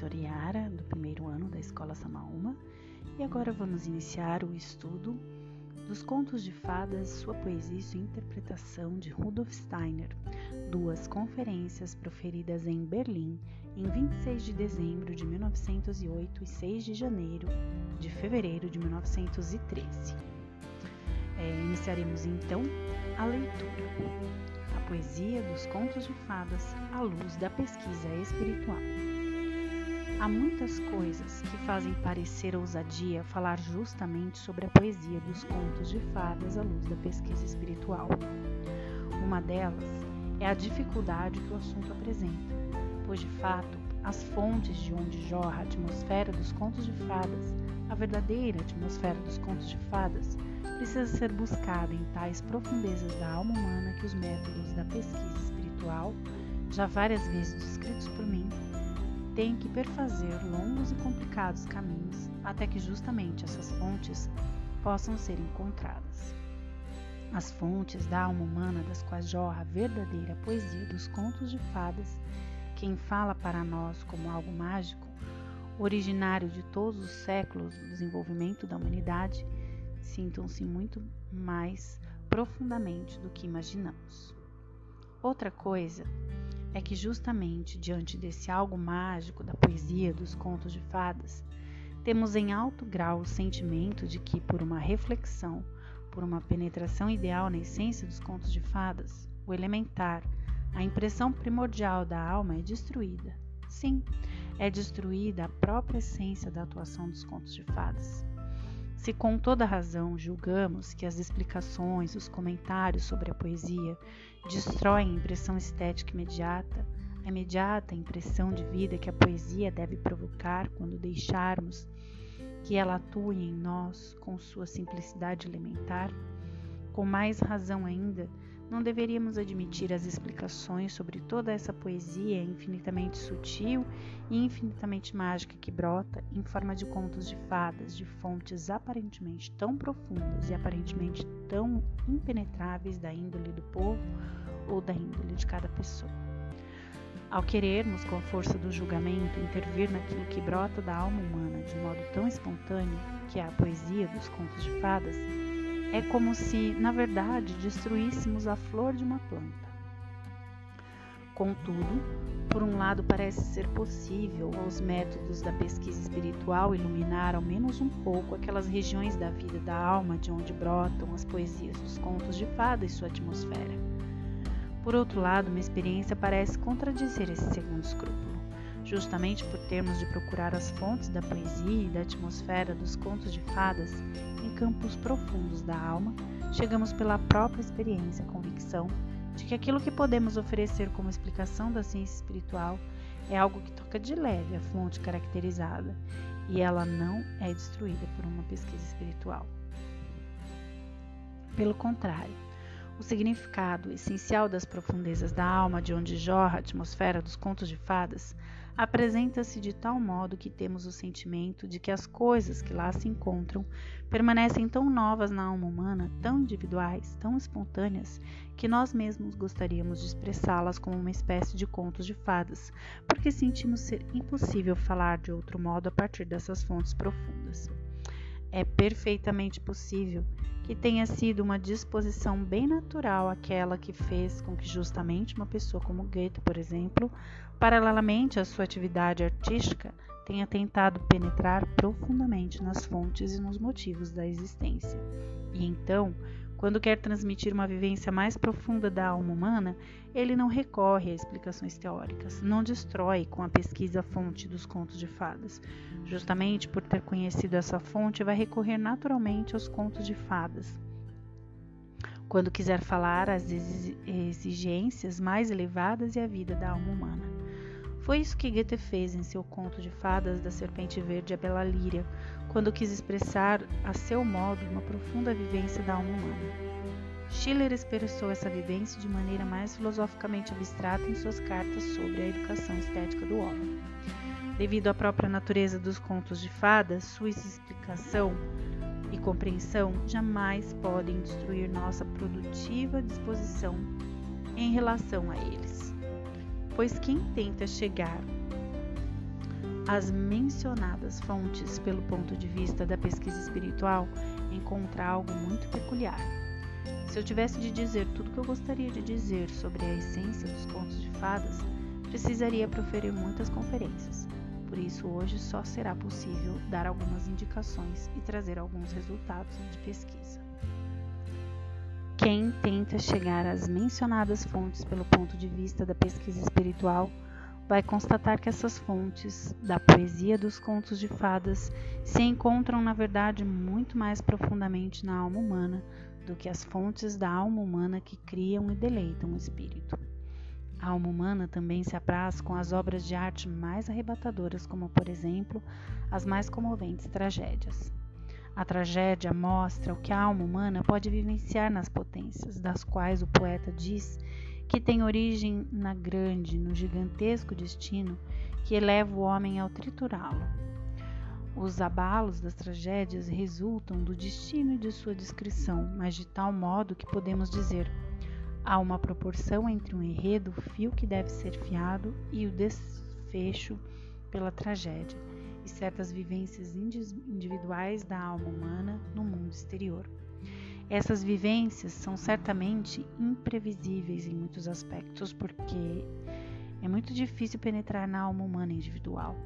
professora Yara, do primeiro ano da Escola Samaúma, e agora vamos iniciar o estudo dos contos de fadas, sua poesia e sua interpretação de Rudolf Steiner, duas conferências proferidas em Berlim em 26 de dezembro de 1908 e 6 de janeiro de fevereiro de 1913. É, iniciaremos então a leitura. A poesia dos contos de fadas à luz da pesquisa espiritual. Há muitas coisas que fazem parecer ousadia falar justamente sobre a poesia dos contos de fadas à luz da pesquisa espiritual. Uma delas é a dificuldade que o assunto apresenta, pois de fato as fontes de onde jorra a atmosfera dos contos de fadas, a verdadeira atmosfera dos contos de fadas, precisa ser buscada em tais profundezas da alma humana que os métodos da pesquisa espiritual, já várias vezes descritos por mim, tem que perfazer longos e complicados caminhos até que justamente essas fontes possam ser encontradas. As fontes da alma humana das quais jorra a verdadeira poesia dos contos de fadas, quem fala para nós como algo mágico, originário de todos os séculos do desenvolvimento da humanidade, sintam-se muito mais profundamente do que imaginamos. Outra coisa é que, justamente diante desse algo mágico da poesia dos contos de fadas, temos em alto grau o sentimento de que, por uma reflexão, por uma penetração ideal na essência dos contos de fadas, o elementar, a impressão primordial da alma é destruída. Sim, é destruída a própria essência da atuação dos contos de fadas. Se com toda razão julgamos que as explicações, os comentários sobre a poesia destroem a impressão estética imediata, a imediata impressão de vida que a poesia deve provocar quando deixarmos que ela atue em nós com sua simplicidade elementar, com mais razão ainda, não deveríamos admitir as explicações sobre toda essa poesia infinitamente sutil e infinitamente mágica que brota em forma de contos de fadas, de fontes aparentemente tão profundas e aparentemente tão impenetráveis da índole do povo ou da índole de cada pessoa. Ao querermos, com a força do julgamento, intervir naquilo que brota da alma humana de modo tão espontâneo, que é a poesia dos contos de fadas, é como se, na verdade, destruíssemos a flor de uma planta. Contudo, por um lado, parece ser possível aos métodos da pesquisa espiritual iluminar ao menos um pouco aquelas regiões da vida da alma de onde brotam as poesias dos contos de fada e sua atmosfera. Por outro lado, uma experiência parece contradizer esse segundo escrúpulo. Justamente por termos de procurar as fontes da poesia e da atmosfera dos contos de fadas em campos profundos da alma, chegamos pela própria experiência à convicção de que aquilo que podemos oferecer como explicação da ciência espiritual é algo que toca de leve a fonte caracterizada e ela não é destruída por uma pesquisa espiritual. Pelo contrário, o significado essencial das profundezas da alma de onde jorra a atmosfera dos contos de fadas apresenta-se de tal modo que temos o sentimento de que as coisas que lá se encontram permanecem tão novas na alma humana, tão individuais, tão espontâneas, que nós mesmos gostaríamos de expressá-las como uma espécie de contos de fadas, porque sentimos ser impossível falar de outro modo a partir dessas fontes profundas. É perfeitamente possível que tenha sido uma disposição bem natural aquela que fez com que justamente uma pessoa como Goethe, por exemplo, paralelamente à sua atividade artística, tenha tentado penetrar profundamente nas fontes e nos motivos da existência. E então, quando quer transmitir uma vivência mais profunda da alma humana, ele não recorre a explicações teóricas, não destrói com a pesquisa a fonte dos contos de fadas. Justamente por ter conhecido essa fonte, vai recorrer naturalmente aos contos de fadas. Quando quiser falar as exigências mais elevadas e a vida da alma humana. Foi isso que Goethe fez em seu conto de fadas da Serpente Verde a Bela Líria, quando quis expressar a seu modo uma profunda vivência da alma humana. Schiller expressou essa vivência de maneira mais filosoficamente abstrata em suas cartas sobre a educação estética do homem. Devido à própria natureza dos contos de fadas, sua explicação e compreensão jamais podem destruir nossa produtiva disposição em relação a eles pois quem tenta chegar as mencionadas fontes pelo ponto de vista da pesquisa espiritual, encontra algo muito peculiar. Se eu tivesse de dizer tudo o que eu gostaria de dizer sobre a essência dos contos de fadas, precisaria proferir muitas conferências. Por isso, hoje só será possível dar algumas indicações e trazer alguns resultados de pesquisa. Quem tenta chegar às mencionadas fontes pelo ponto de vista da pesquisa espiritual vai constatar que essas fontes da poesia dos contos de fadas se encontram, na verdade, muito mais profundamente na alma humana do que as fontes da alma humana que criam e deleitam o espírito. A alma humana também se apraz com as obras de arte mais arrebatadoras, como, por exemplo, as mais comoventes tragédias. A tragédia mostra o que a alma humana pode vivenciar nas potências, das quais o poeta diz que tem origem na grande, no gigantesco destino que eleva o homem ao triturá-lo. Os abalos das tragédias resultam do destino e de sua descrição, mas de tal modo que podemos dizer há uma proporção entre um enredo, o fio que deve ser fiado, e o desfecho pela tragédia certas vivências individuais da alma humana no mundo exterior. Essas vivências são certamente imprevisíveis em muitos aspectos, porque é muito difícil penetrar na alma humana individual,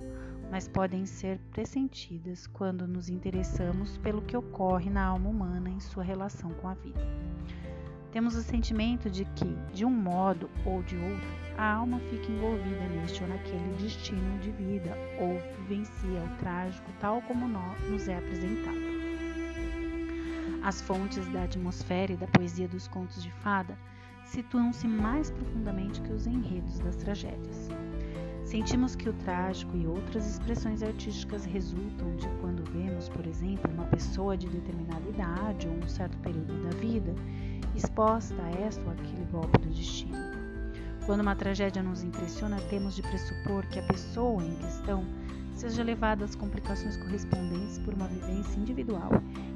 mas podem ser pressentidas quando nos interessamos pelo que ocorre na alma humana em sua relação com a vida. Temos o sentimento de que, de um modo ou de outro, a alma fica envolvida neste ou naquele destino de vida ou vivencia o trágico tal como nos é apresentado. As fontes da atmosfera e da poesia dos contos de fada situam-se mais profundamente que os enredos das tragédias. Sentimos que o trágico e outras expressões artísticas resultam de quando vemos, por exemplo, uma pessoa de determinada idade ou um certo período da vida exposta a esta ou aquele golpe do destino. Quando uma tragédia nos impressiona, temos de pressupor que a pessoa em questão seja levada às complicações correspondentes por uma vivência individual,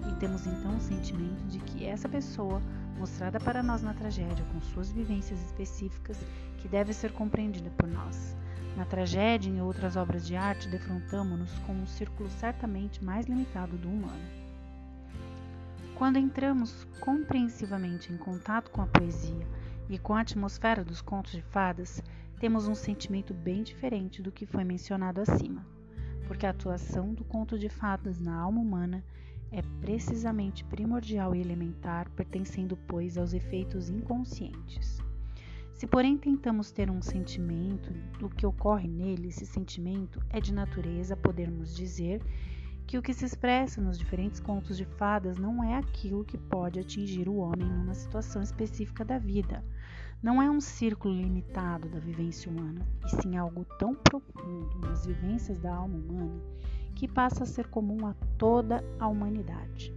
e temos então o sentimento de que essa pessoa, mostrada para nós na tragédia com suas vivências específicas, que deve ser compreendida por nós. Na tragédia e em outras obras de arte, defrontamos-nos com um círculo certamente mais limitado do humano. Quando entramos compreensivamente em contato com a poesia e com a atmosfera dos contos de fadas, temos um sentimento bem diferente do que foi mencionado acima, porque a atuação do conto de fadas na alma humana é precisamente primordial e elementar, pertencendo, pois, aos efeitos inconscientes. Se, porém, tentamos ter um sentimento do que ocorre nele, esse sentimento é de natureza, podermos dizer, que o que se expressa nos diferentes contos de fadas não é aquilo que pode atingir o homem numa situação específica da vida. Não é um círculo limitado da vivência humana, e sim algo tão profundo nas vivências da alma humana que passa a ser comum a toda a humanidade.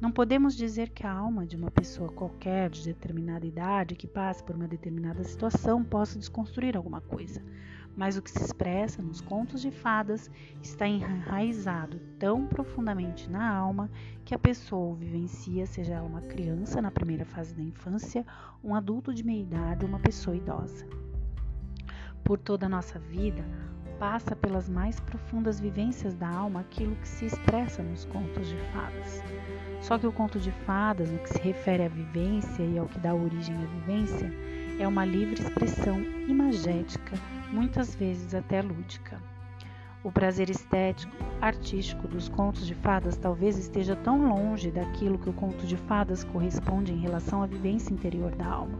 Não podemos dizer que a alma de uma pessoa qualquer de determinada idade que passe por uma determinada situação possa desconstruir alguma coisa, mas o que se expressa nos contos de fadas está enraizado tão profundamente na alma que a pessoa o vivencia, seja ela uma criança na primeira fase da infância, um adulto de meia idade ou uma pessoa idosa. Por toda a nossa vida, passa pelas mais profundas vivências da alma aquilo que se expressa nos contos de fadas. Só que o conto de fadas, no que se refere à vivência e ao que dá origem à vivência, é uma livre expressão imagética, muitas vezes até lúdica. O prazer estético, artístico dos contos de fadas talvez esteja tão longe daquilo que o conto de fadas corresponde em relação à vivência interior da alma.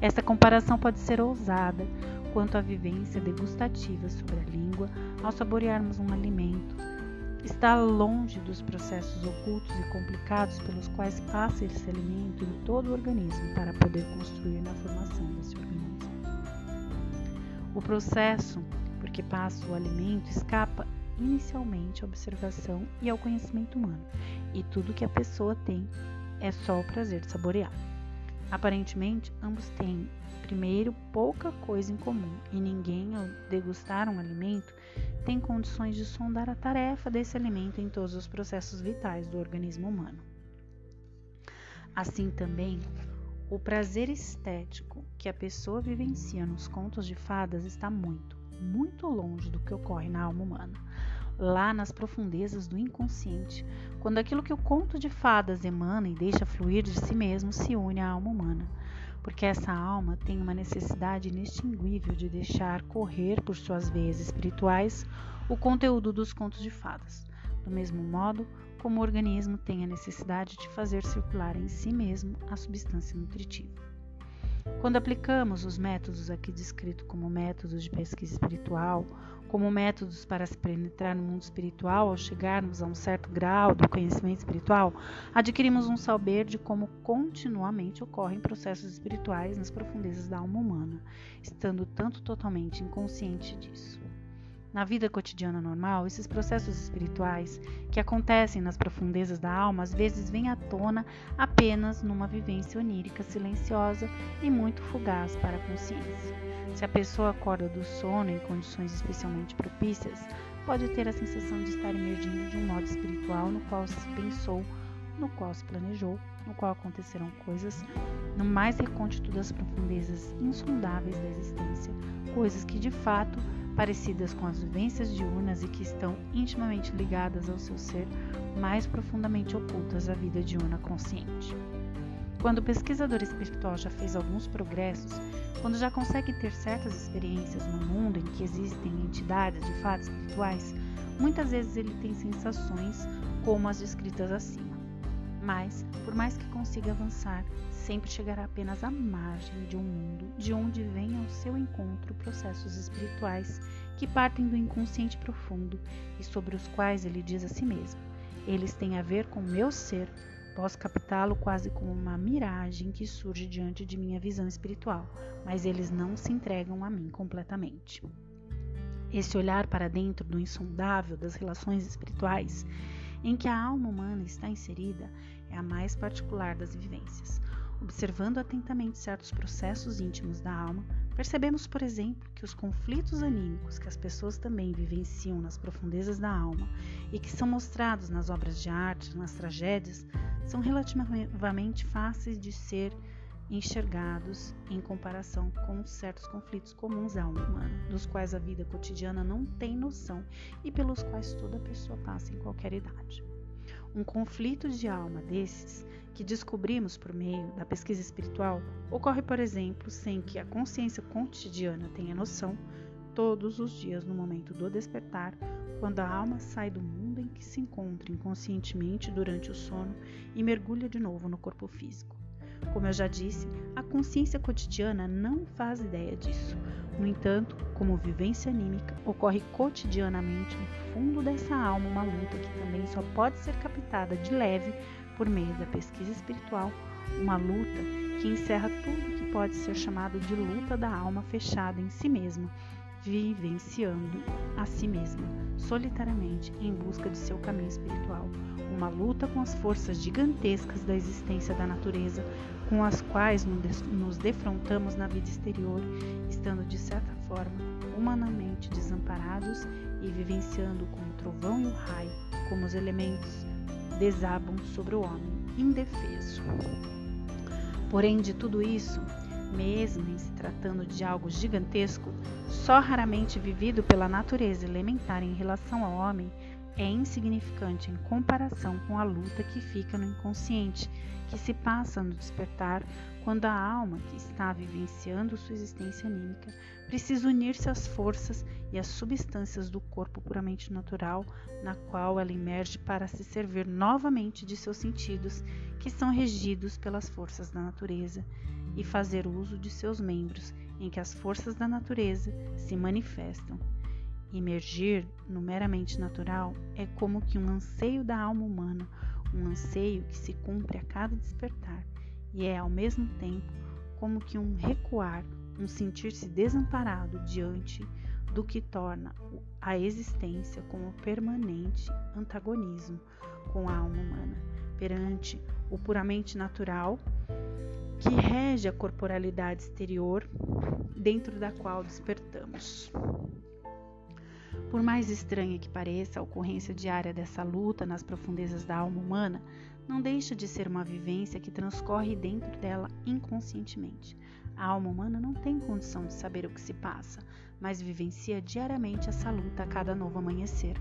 Esta comparação pode ser ousada quanto à vivência degustativa sobre a língua ao saborearmos um alimento, está longe dos processos ocultos e complicados pelos quais passa esse alimento em todo o organismo para poder construir na formação desse organismo. O processo por que passa o alimento escapa inicialmente à observação e ao conhecimento humano, e tudo que a pessoa tem é só o prazer de saborear. Aparentemente, ambos têm, primeiro, pouca coisa em comum, e ninguém, ao degustar um alimento, tem condições de sondar a tarefa desse alimento em todos os processos vitais do organismo humano. Assim também, o prazer estético que a pessoa vivencia nos contos de fadas está muito, muito longe do que ocorre na alma humana, lá nas profundezas do inconsciente, quando aquilo que o conto de fadas emana e deixa fluir de si mesmo se une à alma humana. Porque essa alma tem uma necessidade inextinguível de deixar correr por suas veias espirituais o conteúdo dos contos de fadas. Do mesmo modo, como o organismo tem a necessidade de fazer circular em si mesmo a substância nutritiva. Quando aplicamos os métodos aqui descritos como métodos de pesquisa espiritual, como métodos para se penetrar no mundo espiritual ao chegarmos a um certo grau do conhecimento espiritual, adquirimos um saber de como continuamente ocorrem processos espirituais nas profundezas da alma humana, estando tanto totalmente inconsciente disso. Na vida cotidiana normal, esses processos espirituais que acontecem nas profundezas da alma às vezes vêm à tona apenas numa vivência onírica silenciosa e muito fugaz para a consciência. Se a pessoa acorda do sono em condições especialmente propícias, pode ter a sensação de estar emergindo de um modo espiritual no qual se pensou, no qual se planejou, no qual aconteceram coisas no mais recôndito das profundezas insondáveis da existência, coisas que de fato parecidas com as vivências diurnas e que estão intimamente ligadas ao seu ser, mais profundamente ocultas à vida diurna consciente. Quando o pesquisador espiritual já fez alguns progressos, quando já consegue ter certas experiências no mundo em que existem entidades de fatos espirituais, muitas vezes ele tem sensações como as descritas acima. Mas, por mais que consiga avançar, sempre chegará apenas à margem de um mundo de onde vem ao seu encontro processos espirituais que partem do inconsciente profundo e sobre os quais ele diz a si mesmo: Eles têm a ver com meu ser. Posso captá-lo quase como uma miragem que surge diante de minha visão espiritual, mas eles não se entregam a mim completamente. Esse olhar para dentro do insondável das relações espirituais em que a alma humana está inserida é a mais particular das vivências. Observando atentamente certos processos íntimos da alma, percebemos, por exemplo, que os conflitos anímicos que as pessoas também vivenciam nas profundezas da alma e que são mostrados nas obras de arte, nas tragédias, são relativamente fáceis de ser enxergados em comparação com certos conflitos comuns à alma humana, dos quais a vida cotidiana não tem noção e pelos quais toda pessoa passa em qualquer idade. Um conflito de alma desses que descobrimos por meio da pesquisa espiritual ocorre, por exemplo, sem que a consciência cotidiana tenha noção, todos os dias no momento do despertar, quando a alma sai do mundo em que se encontra inconscientemente durante o sono e mergulha de novo no corpo físico. Como eu já disse, a consciência cotidiana não faz ideia disso. No entanto, como vivência anímica, ocorre cotidianamente no fundo dessa alma uma luta que também só pode ser captada de leve por meio da pesquisa espiritual, uma luta que encerra tudo que pode ser chamado de luta da alma fechada em si mesma, vivenciando a si mesma, solitariamente em busca de seu caminho espiritual, uma luta com as forças gigantescas da existência da natureza, com as quais nos defrontamos na vida exterior, estando de certa forma humanamente desamparados e vivenciando como o trovão e o raio, como os elementos desabam sobre o homem indefeso. Porém, de tudo isso, mesmo em se tratando de algo gigantesco, só raramente vivido pela natureza elementar em relação ao homem, é insignificante em comparação com a luta que fica no inconsciente, que se passa no despertar, quando a alma que está vivenciando sua existência anímica precisa unir-se às forças e às substâncias do corpo puramente natural, na qual ela emerge para se servir novamente de seus sentidos, que são regidos pelas forças da natureza, e fazer uso de seus membros, em que as forças da natureza se manifestam. Emergir no meramente natural é como que um anseio da alma humana, um anseio que se cumpre a cada despertar, e é ao mesmo tempo como que um recuar um sentir-se desamparado diante do que torna a existência como permanente antagonismo com a alma humana, perante o puramente natural que rege a corporalidade exterior dentro da qual despertamos. Por mais estranha que pareça a ocorrência diária dessa luta nas profundezas da alma humana, não deixa de ser uma vivência que transcorre dentro dela inconscientemente, A alma humana não tem condição de saber o que se passa, mas vivencia diariamente essa luta a cada novo amanhecer.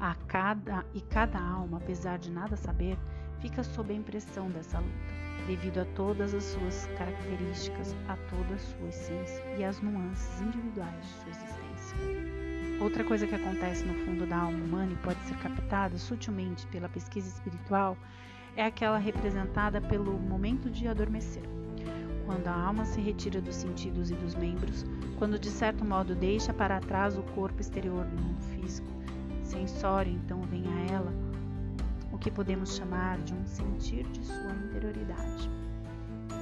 A cada e cada alma, apesar de nada saber, fica sob a impressão dessa luta, devido a todas as suas características, a toda a sua essência e às nuances individuais de sua existência. Outra coisa que acontece no fundo da alma humana e pode ser captada sutilmente pela pesquisa espiritual é aquela representada pelo momento de adormecer quando a alma se retira dos sentidos e dos membros, quando de certo modo deixa para trás o corpo exterior mundo físico, sensório então vem a ela o que podemos chamar de um sentir de sua interioridade.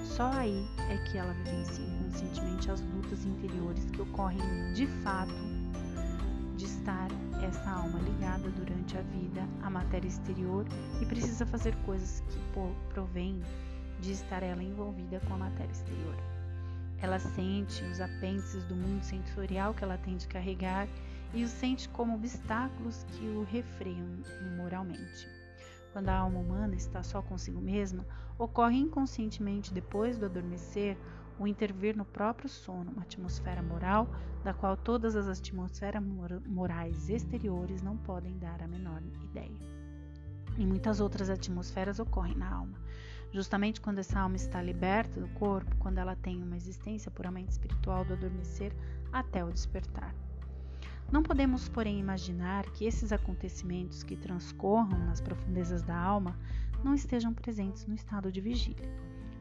Só aí é que ela vivencia inconscientemente as lutas interiores que ocorrem de fato estar essa alma ligada durante a vida à matéria exterior e precisa fazer coisas que provêm de estar ela envolvida com a matéria exterior. Ela sente os apêndices do mundo sensorial que ela tem de carregar e os sente como obstáculos que o refreiam moralmente. Quando a alma humana está só consigo mesma, ocorre inconscientemente depois do adormecer o intervir no próprio sono, uma atmosfera moral da qual todas as atmosferas morais exteriores não podem dar a menor ideia. E muitas outras atmosferas ocorrem na alma. Justamente quando essa alma está liberta do corpo, quando ela tem uma existência puramente espiritual do adormecer até o despertar. Não podemos, porém, imaginar que esses acontecimentos que transcorram nas profundezas da alma não estejam presentes no estado de vigília.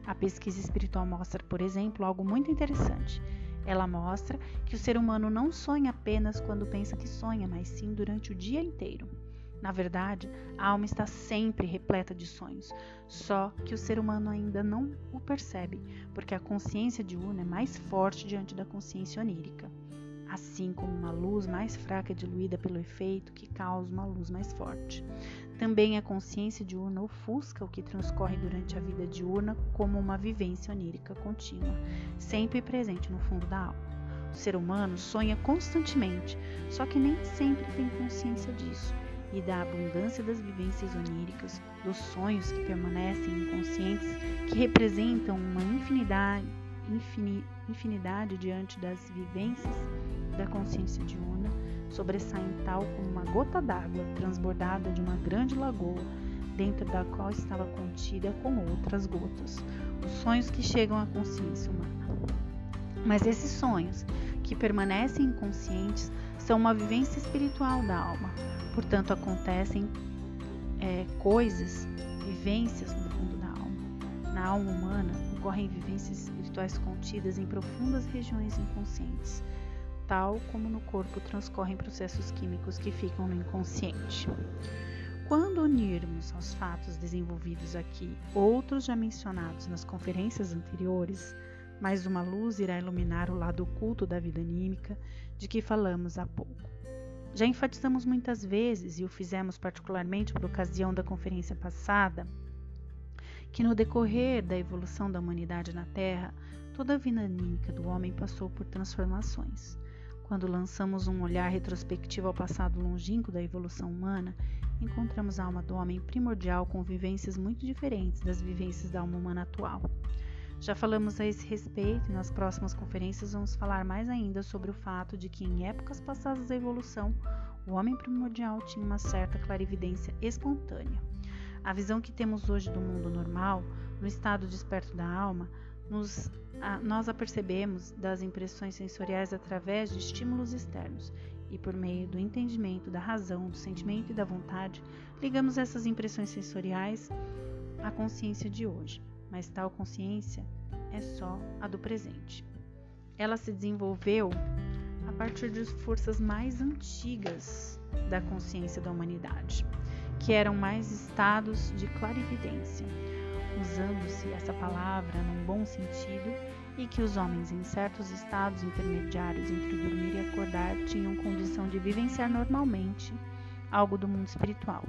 A pesquisa espiritual mostra, por exemplo, algo muito interessante. Ela mostra que o ser humano não sonha apenas quando pensa que sonha, mas sim durante o dia inteiro. Na verdade, a alma está sempre repleta de sonhos, só que o ser humano ainda não o percebe, porque a consciência diurna é mais forte diante da consciência onírica. Assim como uma luz mais fraca é diluída pelo efeito que causa uma luz mais forte. Também a consciência diurna ofusca o que transcorre durante a vida diurna como uma vivência onírica contínua, sempre presente no fundo da alma. O ser humano sonha constantemente, só que nem sempre tem consciência disso e da abundância das vivências oníricas, dos sonhos que permanecem inconscientes, que representam uma infinidade, infini, infinidade diante das vivências da consciência diurna, sobressaem tal como uma gota d'água transbordada de uma grande lagoa, dentro da qual estava contida como outras gotas, os sonhos que chegam à consciência humana. Mas esses sonhos, que permanecem inconscientes, são uma vivência espiritual da alma, Portanto, acontecem é, coisas, vivências no fundo da alma. Na alma humana ocorrem vivências espirituais contidas em profundas regiões inconscientes, tal como no corpo transcorrem processos químicos que ficam no inconsciente. Quando unirmos aos fatos desenvolvidos aqui outros já mencionados nas conferências anteriores, mais uma luz irá iluminar o lado oculto da vida anímica de que falamos há pouco. Já enfatizamos muitas vezes, e o fizemos particularmente por ocasião da conferência passada, que no decorrer da evolução da humanidade na Terra, toda a vida anímica do homem passou por transformações. Quando lançamos um olhar retrospectivo ao passado longínquo da evolução humana, encontramos a alma do homem primordial com vivências muito diferentes das vivências da alma humana atual. Já falamos a esse respeito e nas próximas conferências vamos falar mais ainda sobre o fato de que em épocas passadas da evolução, o homem primordial tinha uma certa clarividência espontânea. A visão que temos hoje do mundo normal, no estado desperto da alma, nos, a, nós a percebemos das impressões sensoriais através de estímulos externos e por meio do entendimento da razão, do sentimento e da vontade, ligamos essas impressões sensoriais à consciência de hoje mas tal consciência é só a do presente. Ela se desenvolveu a partir de forças mais antigas da consciência da humanidade, que eram mais estados de clarividência, usando-se essa palavra num bom sentido, e que os homens em certos estados intermediários entre dormir e acordar tinham condição de vivenciar normalmente algo do mundo espiritual,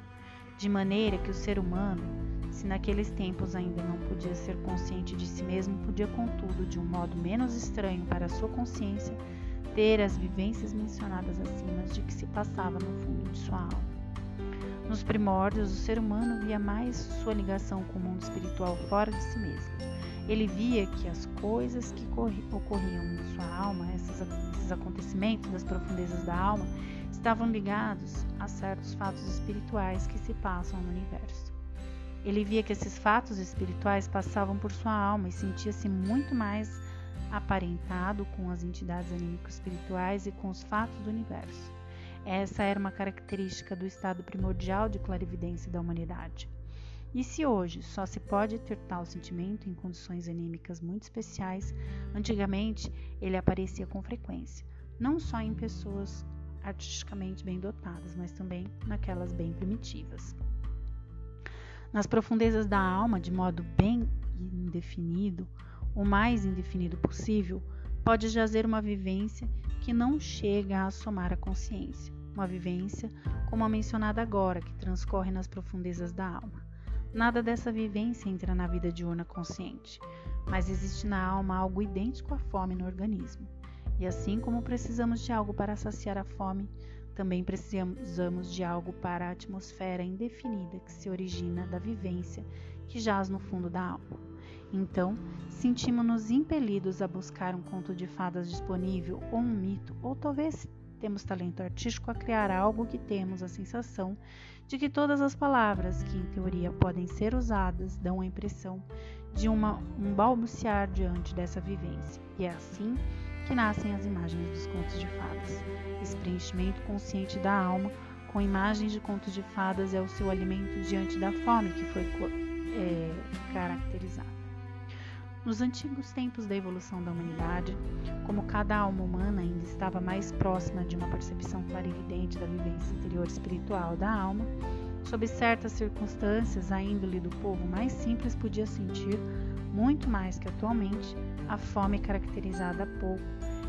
de maneira que o ser humano se naqueles tempos ainda não podia ser consciente de si mesmo, podia, contudo, de um modo menos estranho para a sua consciência, ter as vivências mencionadas acima de que se passava no fundo de sua alma. Nos primórdios, o ser humano via mais sua ligação com o mundo espiritual fora de si mesmo. Ele via que as coisas que ocorriam em sua alma, esses, acontecimentos das profundezas da alma, estavam ligados a certos fatos espirituais que se passam no universo. Ele via que esses fatos espirituais passavam por sua alma e sentia-se muito mais aparentado com as entidades anímico-espirituais e com os fatos do universo. Essa era uma característica do estado primordial de clarividência da humanidade. E se hoje só se pode ter tal sentimento em condições anímicas muito especiais, antigamente ele aparecia com frequência, não só em pessoas artisticamente bem dotadas, mas também naquelas bem primitivas. Nas profundezas da alma, de modo bem indefinido, o mais indefinido possível, pode jazer uma vivência que não chega a assomar a consciência, uma vivência como a mencionada agora, que transcorre nas profundezas da alma. Nada dessa vivência entra na vida diurna consciente, mas existe na alma algo idêntico à fome no organismo. E assim como precisamos de algo para saciar a fome, também precisamos de algo para a atmosfera indefinida que se origina da vivência que jaz no fundo da alma. Então, sentimos-nos impelidos a buscar um conto de fadas disponível ou um mito, ou talvez temos talento artístico a criar algo que temos a sensação de que todas as palavras que em teoria podem ser usadas dão a impressão de uma, um balbuciar diante dessa vivência. E é assim que nascem as imagens dos contos de fadas. Esse preenchimento consciente da alma com imagens de contos de fadas é o seu alimento diante da fome que foi é, caracterizada. Nos antigos tempos da evolução da humanidade, como cada alma humana ainda estava mais próxima de uma percepção clarividente da vivência interior espiritual da alma, sob certas circunstâncias, a índole do povo mais simples podia sentir, muito mais que atualmente, a fome caracterizada há pouco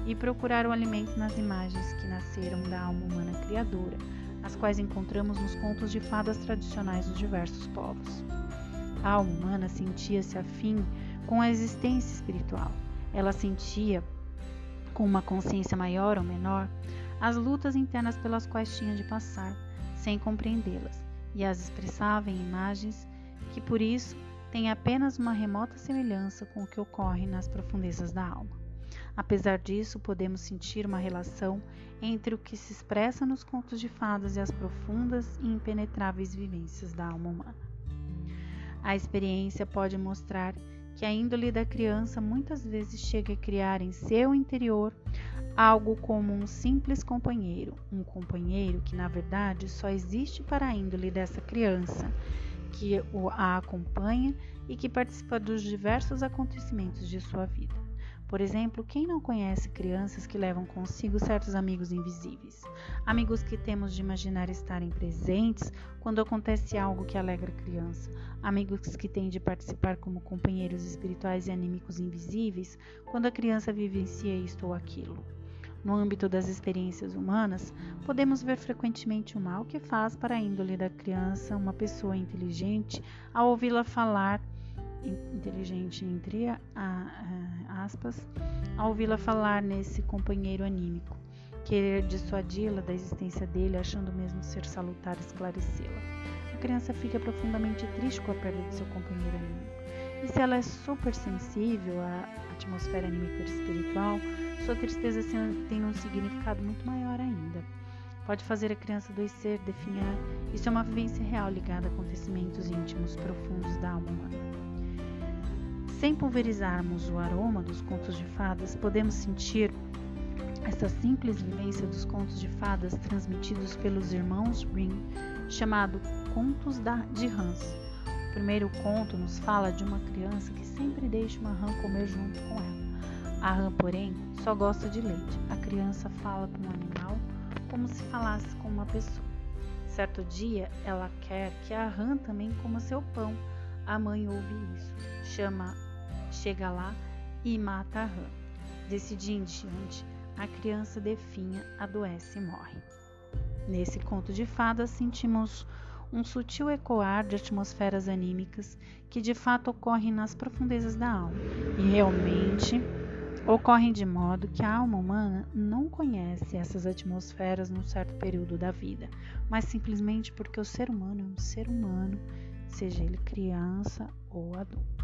e procurar o alimento nas imagens que nasceram da alma humana criadora, as quais encontramos nos contos de fadas tradicionais dos diversos povos. A alma humana sentia-se afim com a existência espiritual. Ela sentia, com uma consciência maior ou menor, as lutas internas pelas quais tinha de passar, sem compreendê-las, e as expressava em imagens que, por isso, têm apenas uma remota semelhança com o que ocorre nas profundezas da alma. Apesar disso, podemos sentir uma relação entre o que se expressa nos contos de fadas e as profundas e impenetráveis vivências da alma humana. A experiência pode mostrar que a índole da criança muitas vezes chega a criar em seu interior algo como um simples companheiro, um companheiro que na verdade só existe para a índole dessa criança, que a acompanha e que participa dos diversos acontecimentos de sua vida. Por exemplo, quem não conhece crianças que levam consigo certos amigos invisíveis? Amigos que temos de imaginar estarem presentes quando acontece algo que alegra a criança. Amigos que têm de participar como companheiros espirituais e anímicos invisíveis quando a criança vivencia isto ou aquilo. No âmbito das experiências humanas, podemos ver frequentemente o mal que faz para a índole da criança uma pessoa inteligente ao ouvi-la falar inteligente entre a, a, aspas, ao ouvi-la falar nesse companheiro anímico, querer dissuadi-la da existência dele, achando mesmo ser salutar esclarecê-la. A criança fica profundamente triste com a perda de seu companheiro anímico. E se ela é super sensível à atmosfera anímica espiritual, sua tristeza tem um significado muito maior ainda. Pode fazer a criança adoecer, definhar. Isso é uma vivência real ligada a acontecimentos íntimos profundos da alma humana. Sem pulverizarmos o aroma dos contos de fadas, podemos sentir essa simples vivência dos contos de fadas transmitidos pelos irmãos Grimm, chamado Contos de Hans. O primeiro conto nos fala de uma criança que sempre deixa uma rã comer junto com ela. A rã, porém, só gosta de leite. A criança fala com o animal como se falasse com uma pessoa. Certo dia, ela quer que a rã também coma seu pão. A mãe ouve isso, chama chega lá e mata a rã. Desse dia em diante, a criança definha, adoece e morre. Nesse conto de fadas, sentimos um sutil ecoar de atmosferas anímicas que de fato ocorrem nas profundezas da alma e realmente ocorrem de modo que a alma humana não conhece essas atmosferas num certo período da vida, mas simplesmente porque o ser humano é um ser humano, seja ele criança ou adulto.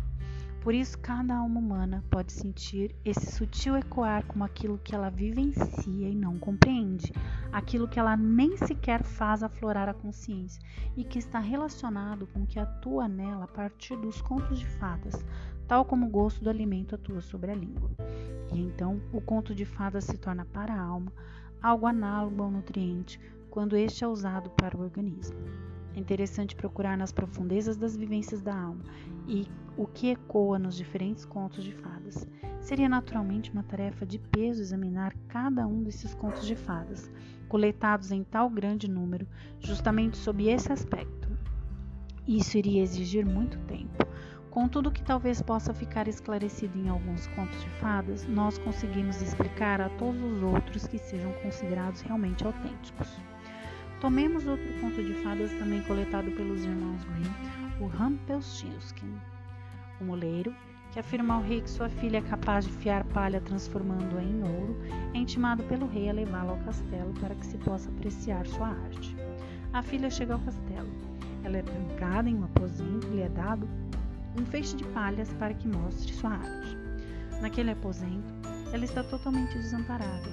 Por isso, cada alma humana pode sentir esse sutil ecoar como aquilo que ela vivencia e não compreende, aquilo que ela nem sequer faz aflorar a consciência e que está relacionado com o que atua nela a partir dos contos de fadas, tal como o gosto do alimento atua sobre a língua. E então, o conto de fadas se torna para a alma algo análogo ao nutriente quando este é usado para o organismo. É interessante procurar nas profundezas das vivências da alma e o que ecoa nos diferentes contos de fadas. Seria naturalmente uma tarefa de peso examinar cada um desses contos de fadas, coletados em tal grande número, justamente sob esse aspecto. Isso iria exigir muito tempo. Contudo, que talvez possa ficar esclarecido em alguns contos de fadas, nós conseguimos explicar a todos os outros que sejam considerados realmente autênticos. Tomemos outro conto de fadas também coletado pelos irmãos Grimm, o Rumpelstiltskin. O moleiro, que afirma ao rei que sua filha é capaz de fiar palha transformando-a em ouro, é intimado pelo rei a levá-la ao castelo para que se possa apreciar sua arte. A filha chega ao castelo. Ela é trancada em um aposento e lhe é dado um feixe de palhas para que mostre sua arte. Naquele aposento, ela está totalmente desamparada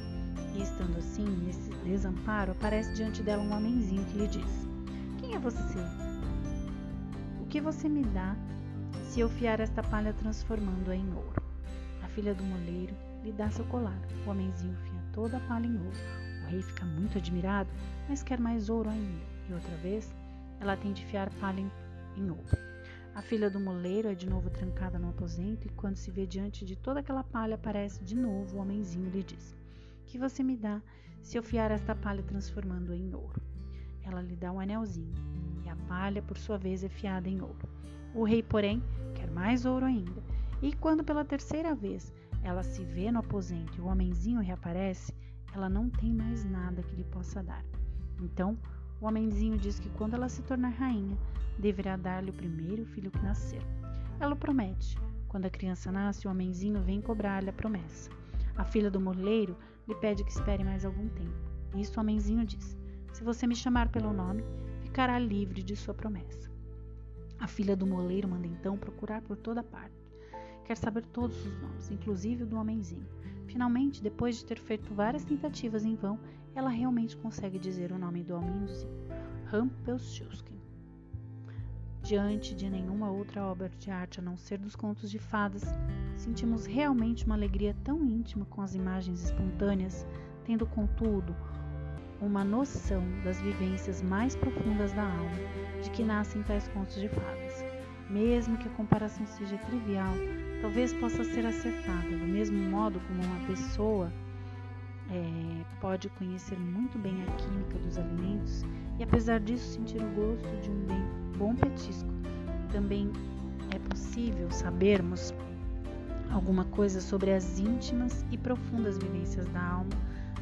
e estando assim, nesse desamparo, aparece diante dela um homenzinho que lhe diz: Quem é você? O que você me dá se eu fiar esta palha transformando-a em ouro? A filha do moleiro lhe dá seu colar. O homenzinho fia toda a palha em ouro. O rei fica muito admirado, mas quer mais ouro ainda. E outra vez, ela tem de fiar palha em, em ouro. A filha do moleiro é de novo trancada no aposento e, quando se vê diante de toda aquela palha, aparece de novo o homenzinho lhe diz: que você me dá se eu fiar esta palha transformando-a em ouro? Ela lhe dá um anelzinho, e a palha, por sua vez, é fiada em ouro. O rei, porém, quer mais ouro ainda, e quando pela terceira vez ela se vê no aposento e o homenzinho reaparece, ela não tem mais nada que lhe possa dar. Então, o homenzinho diz que quando ela se tornar rainha, deverá dar-lhe o primeiro filho que nascer. Ela o promete. Quando a criança nasce, o homenzinho vem cobrar-lhe a promessa. A filha do moleiro lhe pede que espere mais algum tempo. Isso o homenzinho diz: Se você me chamar pelo nome, ficará livre de sua promessa. A filha do moleiro manda então procurar por toda parte. Quer saber todos os nomes, inclusive o do homenzinho. Finalmente, depois de ter feito várias tentativas em vão, ela realmente consegue dizer o nome do homenzinho: Rumpelstiltskin. Diante de nenhuma outra obra de arte a não ser dos contos de fadas, sentimos realmente uma alegria tão íntima com as imagens espontâneas, tendo, contudo, uma noção das vivências mais profundas da alma de que nascem tais contos de fadas. Mesmo que a comparação seja trivial, talvez possa ser acertada, do mesmo modo como uma pessoa é, pode conhecer muito bem a química dos alimentos e, apesar disso, sentir o gosto de um bem, bom petisco. Também é possível sabermos alguma coisa sobre as íntimas e profundas vivências da alma,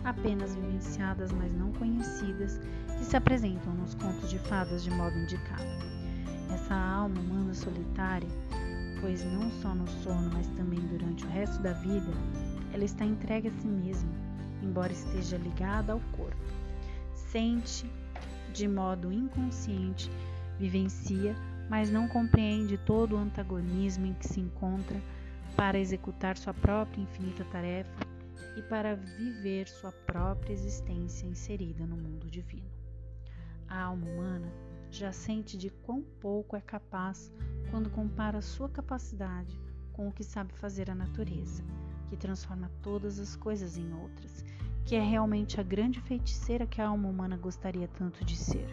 apenas vivenciadas, mas não conhecidas, que se apresentam nos contos de fadas de modo indicado. Essa alma humana solitária, pois não só no sono, mas também durante o resto da vida, ela está entregue a si mesma, embora esteja ligada ao corpo. Sente de modo inconsciente, vivencia, mas não compreende todo o antagonismo em que se encontra para executar sua própria infinita tarefa e para viver sua própria existência inserida no mundo divino. A alma humana já sente de quão pouco é capaz quando compara sua capacidade com o que sabe fazer a natureza, que transforma todas as coisas em outras, que é realmente a grande feiticeira que a alma humana gostaria tanto de ser.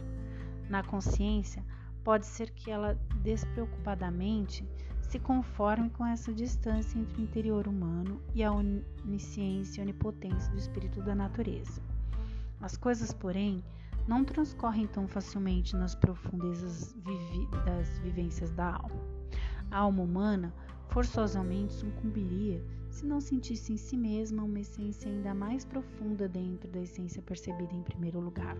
Na consciência, pode ser que ela despreocupadamente se conforme com essa distância entre o interior humano e a onisciência e onipotência do espírito da natureza. As coisas, porém, não transcorrem tão facilmente nas profundezas vivi das vivências da alma. A alma humana forçosamente sucumbiria se não sentisse em si mesma uma essência ainda mais profunda dentro da essência percebida em primeiro lugar,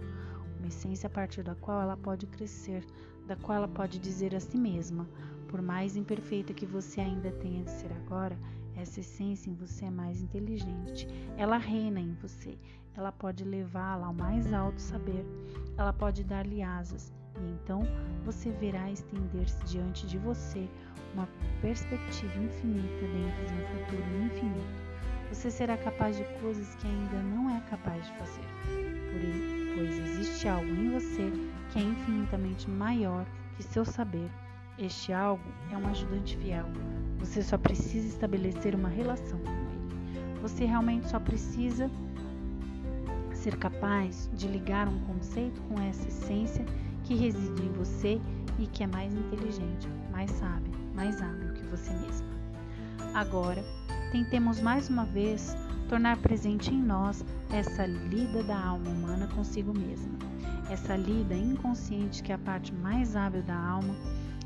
uma essência a partir da qual ela pode crescer, da qual ela pode dizer a si mesma: por mais imperfeita que você ainda tenha de ser agora, essa essência em você é mais inteligente. Ela reina em você. Ela pode levá-la ao mais alto saber. Ela pode dar-lhe asas e então você verá estender-se diante de você uma perspectiva infinita dentro de um futuro infinito. Você será capaz de coisas que ainda não é capaz de fazer, pois existe algo em você que é infinitamente maior que seu saber. Este algo é um ajudante fiel. Você só precisa estabelecer uma relação com ele. Você realmente só precisa ser capaz de ligar um conceito com essa essência que reside em você e que é mais inteligente, mais sábia, mais hábil que você mesma. Agora, tentemos mais uma vez tornar presente em nós essa lida da alma humana consigo mesma, essa lida inconsciente que é a parte mais hábil da alma,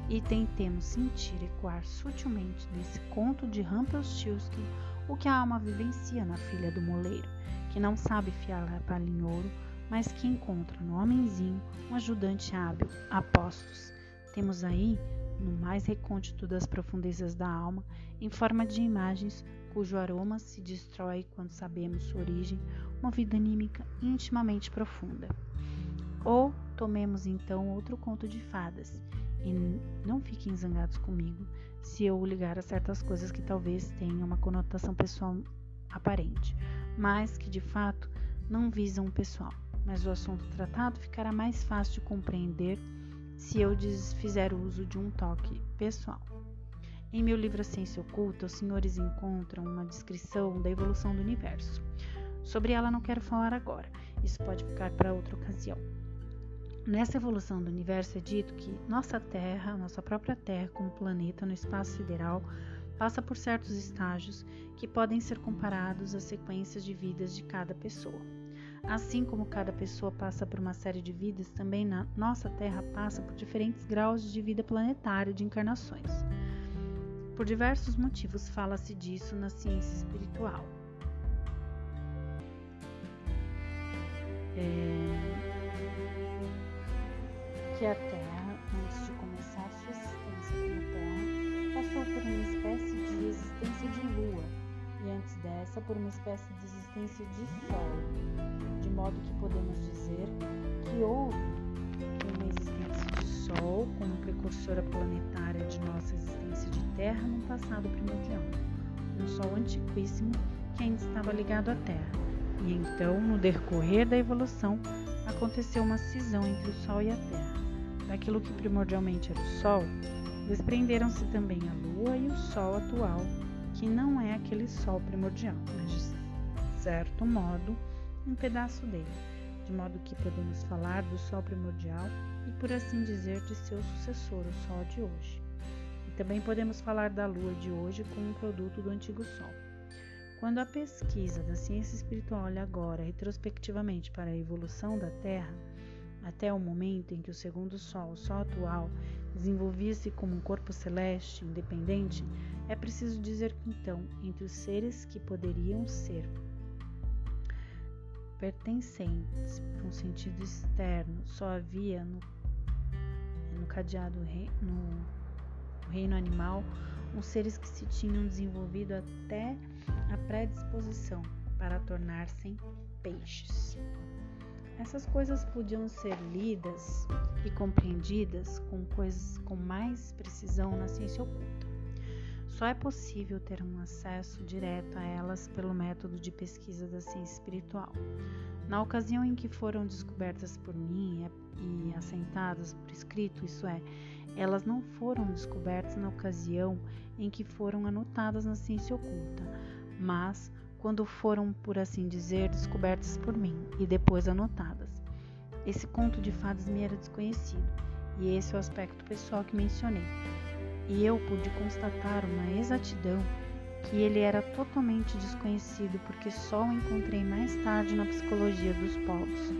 e tentemos sentir ecoar sutilmente nesse conto de Rumpelstiltskin o que a alma vivencia na filha do moleiro, que não sabe fiar a palha em ouro, mas que encontra no homenzinho um ajudante hábil, apostos. Temos aí, no mais recôndito das profundezas da alma, em forma de imagens cujo aroma se destrói quando sabemos sua origem, uma vida anímica intimamente profunda. Ou tomemos então outro conto de fadas, e não fiquem zangados comigo se eu ligar a certas coisas que talvez tenham uma conotação pessoal aparente, mas que de fato não visam o pessoal mas o assunto tratado ficará mais fácil de compreender se eu fizer uso de um toque pessoal. Em meu livro A Ciência Oculta, os senhores encontram uma descrição da evolução do universo. Sobre ela não quero falar agora, isso pode ficar para outra ocasião. Nessa evolução do universo é dito que nossa Terra, nossa própria Terra como planeta no espaço sideral, passa por certos estágios que podem ser comparados às sequências de vidas de cada pessoa. Assim como cada pessoa passa por uma série de vidas, também na nossa Terra passa por diferentes graus de vida planetária de encarnações. Por diversos motivos fala-se disso na ciência espiritual. É... Que a Terra, antes de começar sua existência como Terra, passou por uma espécie de existência de Lua, e antes dessa por uma espécie de existência de Sol modo que podemos dizer que houve uma existência de Sol como precursora planetária de nossa existência de Terra no passado primordial, um Sol antiquíssimo que ainda estava ligado à Terra. E então, no decorrer da evolução, aconteceu uma cisão entre o Sol e a Terra. Daquilo que primordialmente era o Sol, desprenderam-se também a Lua e o Sol atual, que não é aquele Sol primordial, mas de certo modo um pedaço dele, de modo que podemos falar do Sol primordial e, por assim dizer, de seu sucessor, o Sol de hoje. E também podemos falar da Lua de hoje como um produto do antigo Sol. Quando a pesquisa da ciência espiritual olha agora retrospectivamente para a evolução da Terra, até o momento em que o segundo Sol, o Sol atual, desenvolvia-se como um corpo celeste independente, é preciso dizer que então, entre os seres que poderiam ser pertencentes para um sentido externo só havia no, no cadeado rei, no, no reino animal os seres que se tinham desenvolvido até a predisposição para tornar-se peixes. Essas coisas podiam ser lidas e compreendidas com coisas com mais precisão na ciência oculta. Só é possível ter um acesso direto a elas pelo método de pesquisa da ciência espiritual. Na ocasião em que foram descobertas por mim e assentadas por escrito, isso é, elas não foram descobertas na ocasião em que foram anotadas na ciência oculta, mas quando foram, por assim dizer, descobertas por mim e depois anotadas. Esse conto de fadas me era desconhecido, e esse é o aspecto pessoal que mencionei e eu pude constatar uma exatidão que ele era totalmente desconhecido porque só o encontrei mais tarde na psicologia dos povos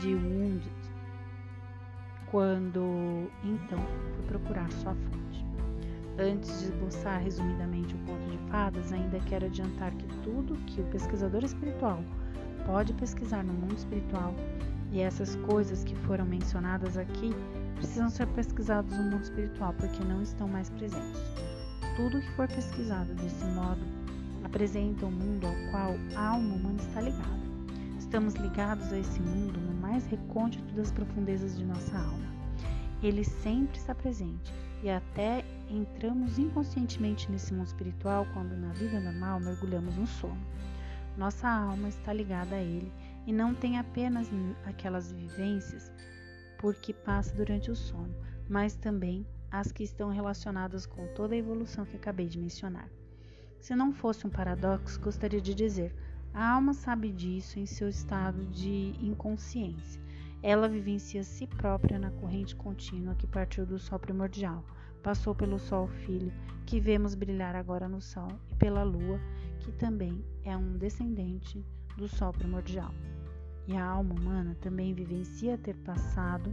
de Wounded, quando então fui procurar sua fonte. Antes de esboçar resumidamente o conto de fadas, ainda quero adiantar que tudo que o pesquisador espiritual pode pesquisar no mundo espiritual e essas coisas que foram mencionadas aqui precisam ser pesquisados no mundo espiritual porque não estão mais presentes. Tudo que for pesquisado desse modo apresenta o um mundo ao qual a alma humana está ligada. Estamos ligados a esse mundo no mais recôndito das profundezas de nossa alma. ele sempre está presente e até entramos inconscientemente nesse mundo espiritual quando na vida normal mergulhamos no sono. Nossa alma está ligada a ele e não tem apenas aquelas vivências porque passa durante o sono, mas também as que estão relacionadas com toda a evolução que acabei de mencionar. Se não fosse um paradoxo, gostaria de dizer: a alma sabe disso em seu estado de inconsciência. Ela vivencia si própria na corrente contínua que partiu do Sol primordial, passou pelo Sol Filho, que vemos brilhar agora no Sol, e pela Lua, que também é um descendente do Sol primordial. E a alma humana também vivencia ter passado,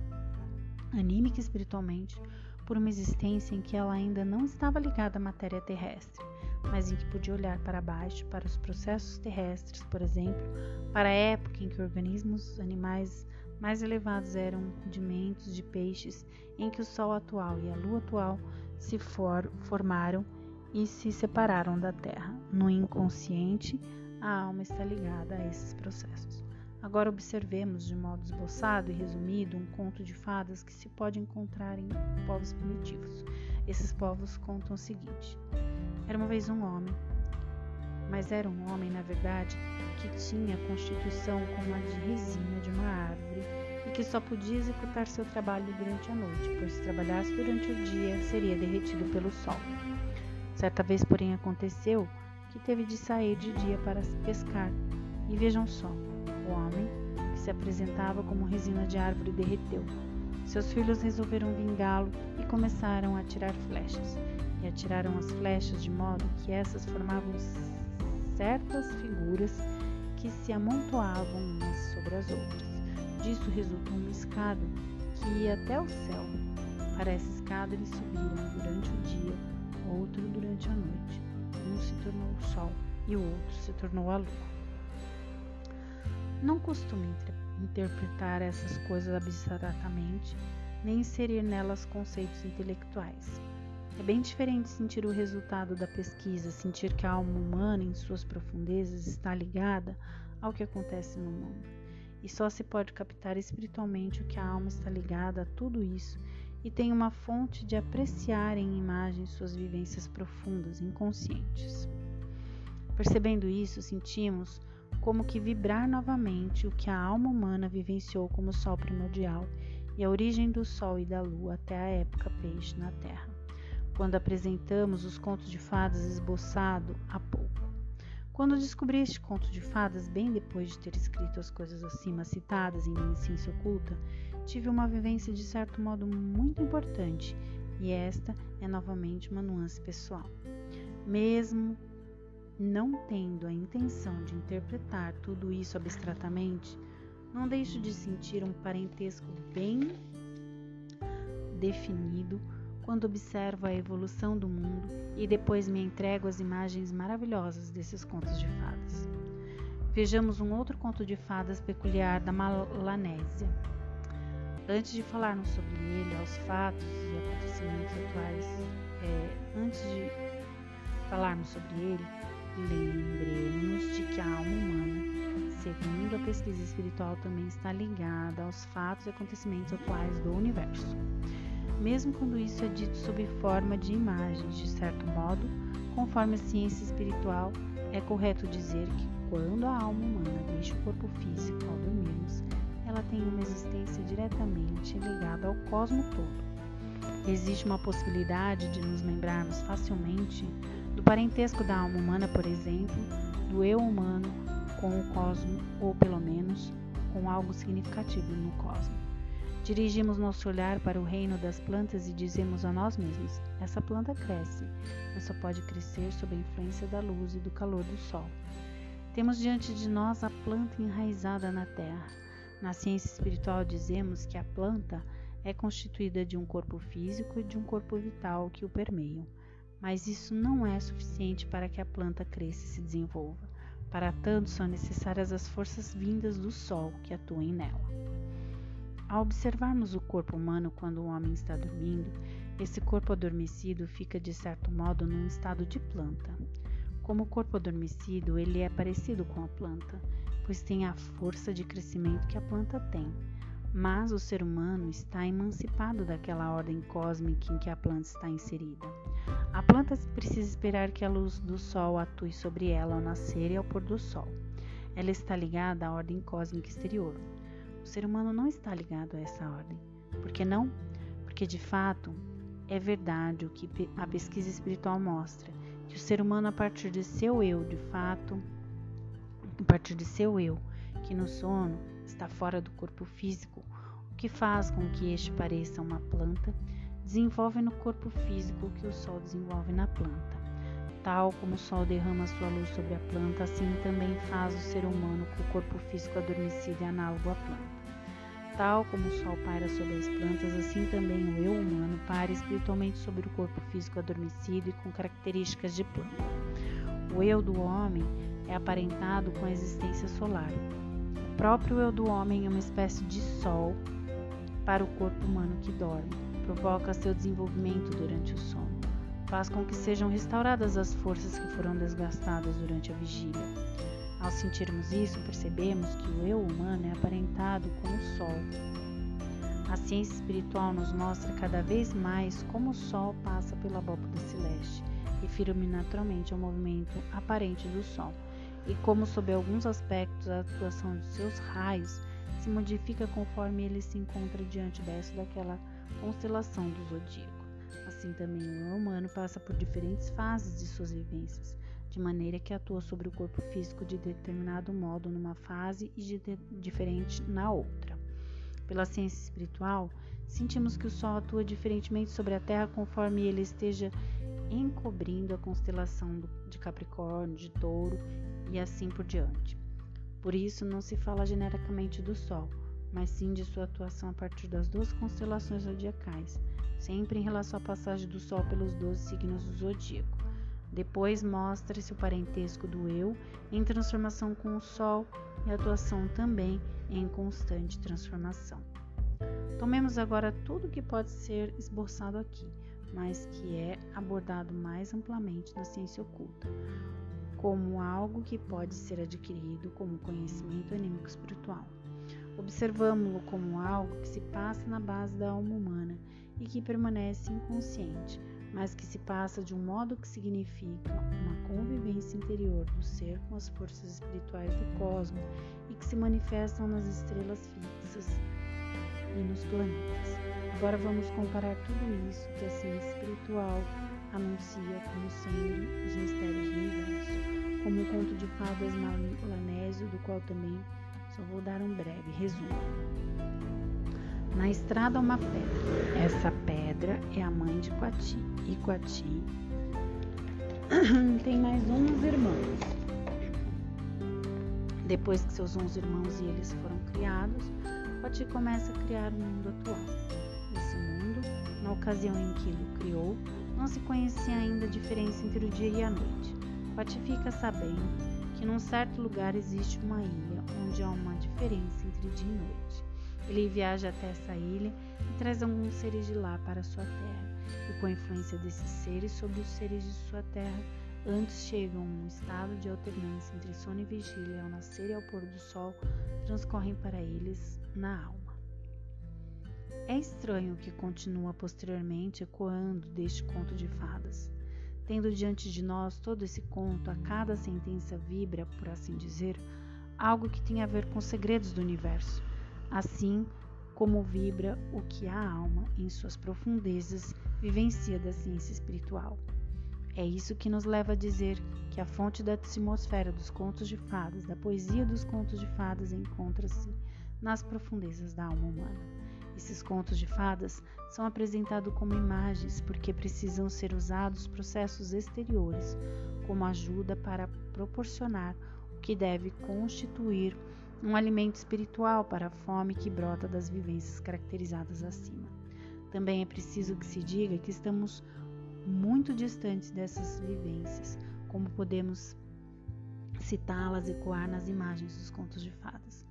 anímica e espiritualmente, por uma existência em que ela ainda não estava ligada à matéria terrestre, mas em que podia olhar para baixo, para os processos terrestres, por exemplo, para a época em que organismos animais mais elevados eram rudimentos de peixes, em que o Sol atual e a Lua atual se for, formaram e se separaram da Terra. No inconsciente, a alma está ligada a esses processos. Agora observemos de modo esboçado e resumido um conto de fadas que se pode encontrar em povos primitivos. Esses povos contam o seguinte: Era uma vez um homem, mas era um homem, na verdade, que tinha a constituição como a de resina de uma árvore e que só podia executar seu trabalho durante a noite, pois se trabalhasse durante o dia seria derretido pelo sol. Certa vez, porém, aconteceu que teve de sair de dia para pescar, e vejam só, o homem, que se apresentava como resina de árvore, derreteu. Seus filhos resolveram vingá-lo e começaram a atirar flechas. E atiraram as flechas de modo que essas formavam certas figuras que se amontoavam umas sobre as outras. Disso resultou uma escada que ia até o céu. Para essa escada eles subiram durante o dia, outro durante a noite. Um se tornou o sol e o outro se tornou a lua. Não costumo interpretar essas coisas abstratamente, nem inserir nelas conceitos intelectuais. É bem diferente sentir o resultado da pesquisa, sentir que a alma humana, em suas profundezas, está ligada ao que acontece no mundo. E só se pode captar espiritualmente o que a alma está ligada a tudo isso e tem uma fonte de apreciar em imagens suas vivências profundas, inconscientes. Percebendo isso, sentimos como que vibrar novamente o que a alma humana vivenciou como sol primordial e a origem do sol e da lua até a época peixe na Terra, quando apresentamos os contos de fadas esboçado há pouco. Quando descobri este conto de fadas, bem depois de ter escrito as coisas acima citadas em minha ciência oculta, tive uma vivência de certo modo muito importante, e esta é novamente uma nuance pessoal. Mesmo não tendo a intenção de interpretar tudo isso abstratamente, não deixo de sentir um parentesco bem definido quando observo a evolução do mundo e depois me entrego às imagens maravilhosas desses contos de fadas. Vejamos um outro conto de fadas peculiar da Malanésia. Antes de falarmos sobre ele, aos fatos e acontecimentos atuais, é, antes de falarmos sobre ele, Lembremos de que a alma humana, segundo a pesquisa espiritual, também está ligada aos fatos e acontecimentos atuais do universo. Mesmo quando isso é dito sob forma de imagens, de certo modo, conforme a ciência espiritual, é correto dizer que quando a alma humana deixa o corpo físico ao dormirmos, ela tem uma existência diretamente ligada ao cosmo todo. Existe uma possibilidade de nos lembrarmos facilmente do parentesco da alma humana, por exemplo, do eu humano com o cosmo, ou pelo menos com algo significativo no cosmo. Dirigimos nosso olhar para o reino das plantas e dizemos a nós mesmos: essa planta cresce, mas só pode crescer sob a influência da luz e do calor do sol. Temos diante de nós a planta enraizada na terra. Na ciência espiritual dizemos que a planta é constituída de um corpo físico e de um corpo vital que o permeiam mas isso não é suficiente para que a planta cresça e se desenvolva. Para tanto, são necessárias as forças vindas do Sol que atuem nela. Ao observarmos o corpo humano quando o homem está dormindo, esse corpo adormecido fica de certo modo num estado de planta. Como o corpo adormecido, ele é parecido com a planta, pois tem a força de crescimento que a planta tem. Mas o ser humano está emancipado daquela ordem cósmica em que a planta está inserida. A planta precisa esperar que a luz do sol atue sobre ela ao nascer e ao pôr do sol. Ela está ligada à ordem cósmica exterior. Ser humano não está ligado a essa ordem. Por que não? Porque de fato é verdade o que a pesquisa espiritual mostra, que o ser humano a partir de seu eu, de fato, a partir de seu eu, que no sono está fora do corpo físico, o que faz com que este pareça uma planta, desenvolve no corpo físico o que o sol desenvolve na planta. Tal como o sol derrama sua luz sobre a planta, assim também faz o ser humano com o corpo físico adormecido e análogo à planta. Tal como o sol paira sobre as plantas, assim também o eu humano paira espiritualmente sobre o corpo físico adormecido e com características de planta. O eu do homem é aparentado com a existência solar. O próprio eu do homem é uma espécie de sol para o corpo humano que dorme, provoca seu desenvolvimento durante o sono, faz com que sejam restauradas as forças que foram desgastadas durante a vigília ao sentirmos isso, percebemos que o eu humano é aparentado com o Sol. A ciência espiritual nos mostra cada vez mais como o Sol passa pela abóbada celeste, refiro-me naturalmente ao movimento aparente do Sol, e como, sob alguns aspectos, a atuação de seus raios se modifica conforme ele se encontra diante dessa daquela constelação do zodíaco. Assim também o humano passa por diferentes fases de suas vivências de maneira que atua sobre o corpo físico de determinado modo numa fase e de diferente na outra. Pela ciência espiritual, sentimos que o Sol atua diferentemente sobre a Terra conforme ele esteja encobrindo a constelação de Capricórnio, de Touro e assim por diante. Por isso, não se fala genericamente do Sol, mas sim de sua atuação a partir das duas constelações zodiacais, sempre em relação à passagem do Sol pelos 12 signos do zodíaco. Depois mostra-se o parentesco do eu em transformação com o Sol e a atuação também em constante transformação. Tomemos agora tudo que pode ser esboçado aqui, mas que é abordado mais amplamente na ciência oculta, como algo que pode ser adquirido como conhecimento anímico espiritual. Observamos-lo como algo que se passa na base da alma humana e que permanece inconsciente, mas que se passa de um modo que significa uma convivência interior do ser com as forças espirituais do cosmos e que se manifestam nas estrelas fixas e nos planetas. Agora vamos comparar tudo isso que a ciência espiritual anuncia como sendo os mistérios do universo, como o conto de fadas malanésio, do qual também só vou dar um breve resumo. Na estrada há uma pedra. Essa pedra é a mãe de Quati. E Quati tem mais 11 irmãos. Depois que seus 11 irmãos e eles foram criados, Quati começa a criar o mundo atual. Esse mundo, na ocasião em que ele o criou, não se conhecia ainda a diferença entre o dia e a noite. Quati fica sabendo que num certo lugar existe uma ilha onde há uma diferença entre dia e noite. Ele viaja até essa ilha e traz alguns seres de lá para sua terra, e com a influência desses seres sobre os seres de sua terra, antes chegam a um estado de alternância entre sono e vigília, ao nascer e ao pôr do sol, transcorrem para eles na alma. É estranho que continua posteriormente ecoando deste conto de fadas. Tendo diante de nós todo esse conto, a cada sentença vibra, por assim dizer, algo que tem a ver com os segredos do universo assim como vibra o que a alma, em suas profundezas, vivencia da ciência espiritual. É isso que nos leva a dizer que a fonte da atmosfera dos contos de fadas, da poesia dos contos de fadas, encontra-se nas profundezas da alma humana. Esses contos de fadas são apresentados como imagens porque precisam ser usados processos exteriores como ajuda para proporcionar o que deve constituir um alimento espiritual para a fome que brota das vivências caracterizadas acima. Também é preciso que se diga que estamos muito distantes dessas vivências, como podemos citá-las ecoar nas imagens dos contos de fadas.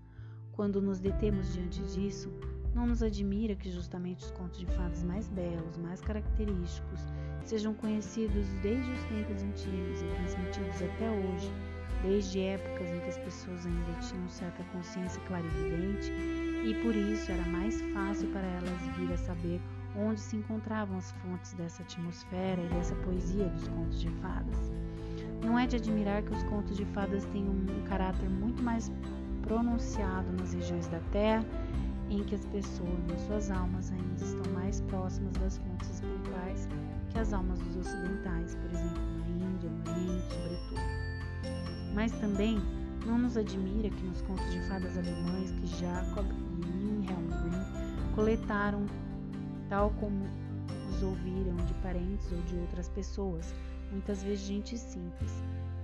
Quando nos detemos diante disso, não nos admira que justamente os contos de fadas mais belos, mais característicos, sejam conhecidos desde os tempos antigos e transmitidos até hoje desde épocas em que as pessoas ainda tinham certa consciência clarividente e por isso era mais fácil para elas vir a saber onde se encontravam as fontes dessa atmosfera e dessa poesia dos contos de fadas. Não é de admirar que os contos de fadas tenham um caráter muito mais pronunciado nas regiões da Terra em que as pessoas, nas suas almas, ainda estão mais próximas das fontes espirituais que as almas dos ocidentais, por exemplo, na Índia, no Oriente, sobretudo. Mas também não nos admira que nos contos de fadas alemães que Jacob e Wilhelm Grimm coletaram, tal como os ouviram de parentes ou de outras pessoas, muitas vezes gente simples,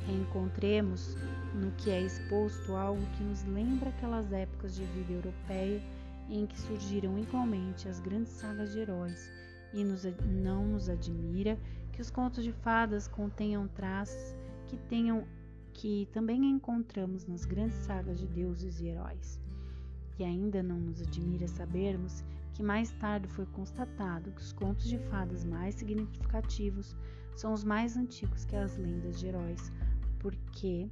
reencontremos no que é exposto algo que nos lembra aquelas épocas de vida europeia em que surgiram igualmente as grandes sagas de heróis, e nos, não nos admira que os contos de fadas contenham traços que tenham que também encontramos nas grandes sagas de deuses e heróis. E ainda não nos admira sabermos que mais tarde foi constatado que os contos de fadas mais significativos são os mais antigos que as lendas de heróis, porque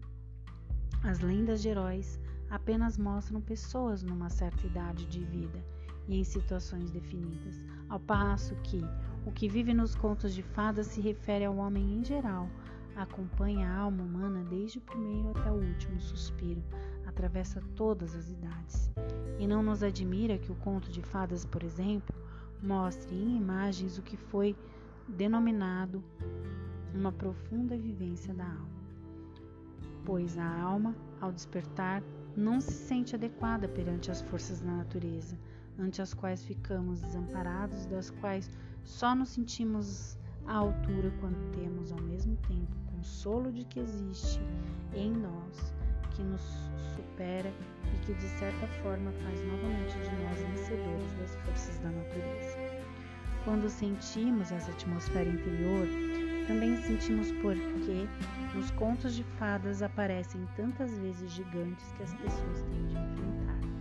as lendas de heróis apenas mostram pessoas numa certa idade de vida e em situações definidas, ao passo que o que vive nos contos de fadas se refere ao homem em geral, acompanha a alma humana desde o primeiro até o último suspiro, atravessa todas as idades. E não nos admira que o conto de fadas, por exemplo, mostre em imagens o que foi denominado uma profunda vivência da alma. Pois a alma, ao despertar, não se sente adequada perante as forças da natureza, ante as quais ficamos desamparados, das quais só nos sentimos à altura quando temos ao mesmo tempo consolo de que existe em nós, que nos supera e que de certa forma faz novamente de nós vencedores das forças da natureza. Quando sentimos essa atmosfera interior, também sentimos porque nos contos de fadas aparecem tantas vezes gigantes que as pessoas têm de enfrentar.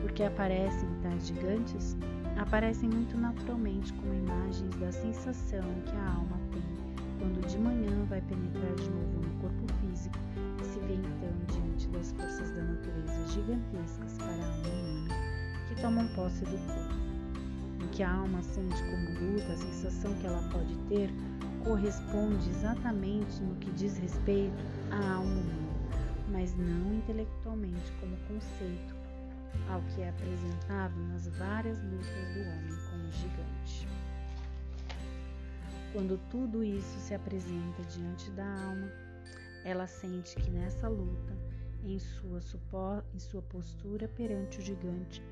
Porque aparecem tais gigantes? Aparecem muito naturalmente como imagens da sensação que a alma tem quando de manhã vai penetrar de novo no corpo físico e se vê então diante das forças da natureza gigantescas para a alma humana que tomam posse do corpo que a alma sente como luta, a sensação que ela pode ter, corresponde exatamente no que diz respeito à alma humana, mas não intelectualmente como conceito ao que é apresentado nas várias lutas do homem com o gigante. Quando tudo isso se apresenta diante da alma, ela sente que nessa luta, em sua, em sua postura perante o gigante,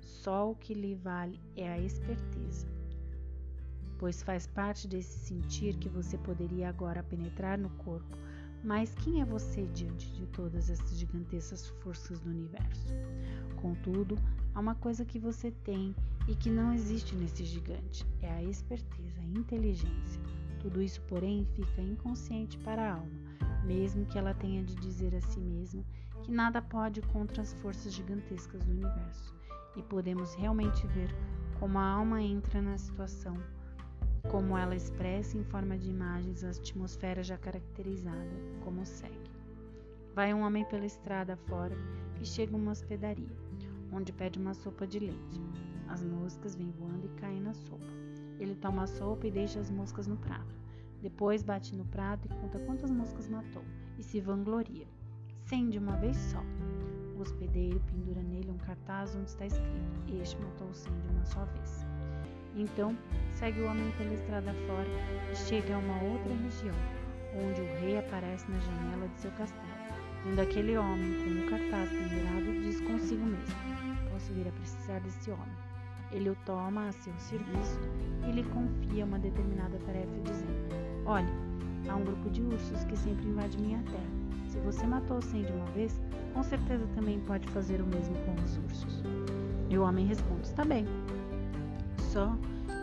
só o que lhe vale é a esperteza, pois faz parte desse sentir que você poderia agora penetrar no corpo. Mas quem é você diante de todas essas gigantescas forças do universo? Contudo, há uma coisa que você tem e que não existe nesse gigante: é a esperteza, a inteligência. Tudo isso, porém, fica inconsciente para a alma, mesmo que ela tenha de dizer a si mesma que nada pode contra as forças gigantescas do universo e podemos realmente ver como a alma entra na situação, como ela expressa em forma de imagens a atmosfera já caracterizada, como segue. Vai um homem pela estrada fora e chega a uma hospedaria, onde pede uma sopa de leite. As moscas vêm voando e caem na sopa. Ele toma a sopa e deixa as moscas no prato. Depois bate no prato e conta quantas moscas matou e se vangloria. Cem de uma vez só. O hospedeiro pendura nele um cartaz onde está escrito: Este matou cem de uma só vez. Então segue o homem pela estrada fora e chega a uma outra região, onde o rei aparece na janela de seu castelo. Vendo aquele homem com o cartaz pendurado, diz consigo mesmo: Posso vir a precisar desse homem. Ele o toma a seu serviço e lhe confia uma determinada tarefa, dizendo: Olhe, há um grupo de ursos que sempre invade minha terra. Se você matou cem de uma vez, com certeza também pode fazer o mesmo com os ursos. E o homem responde: Está bem. Só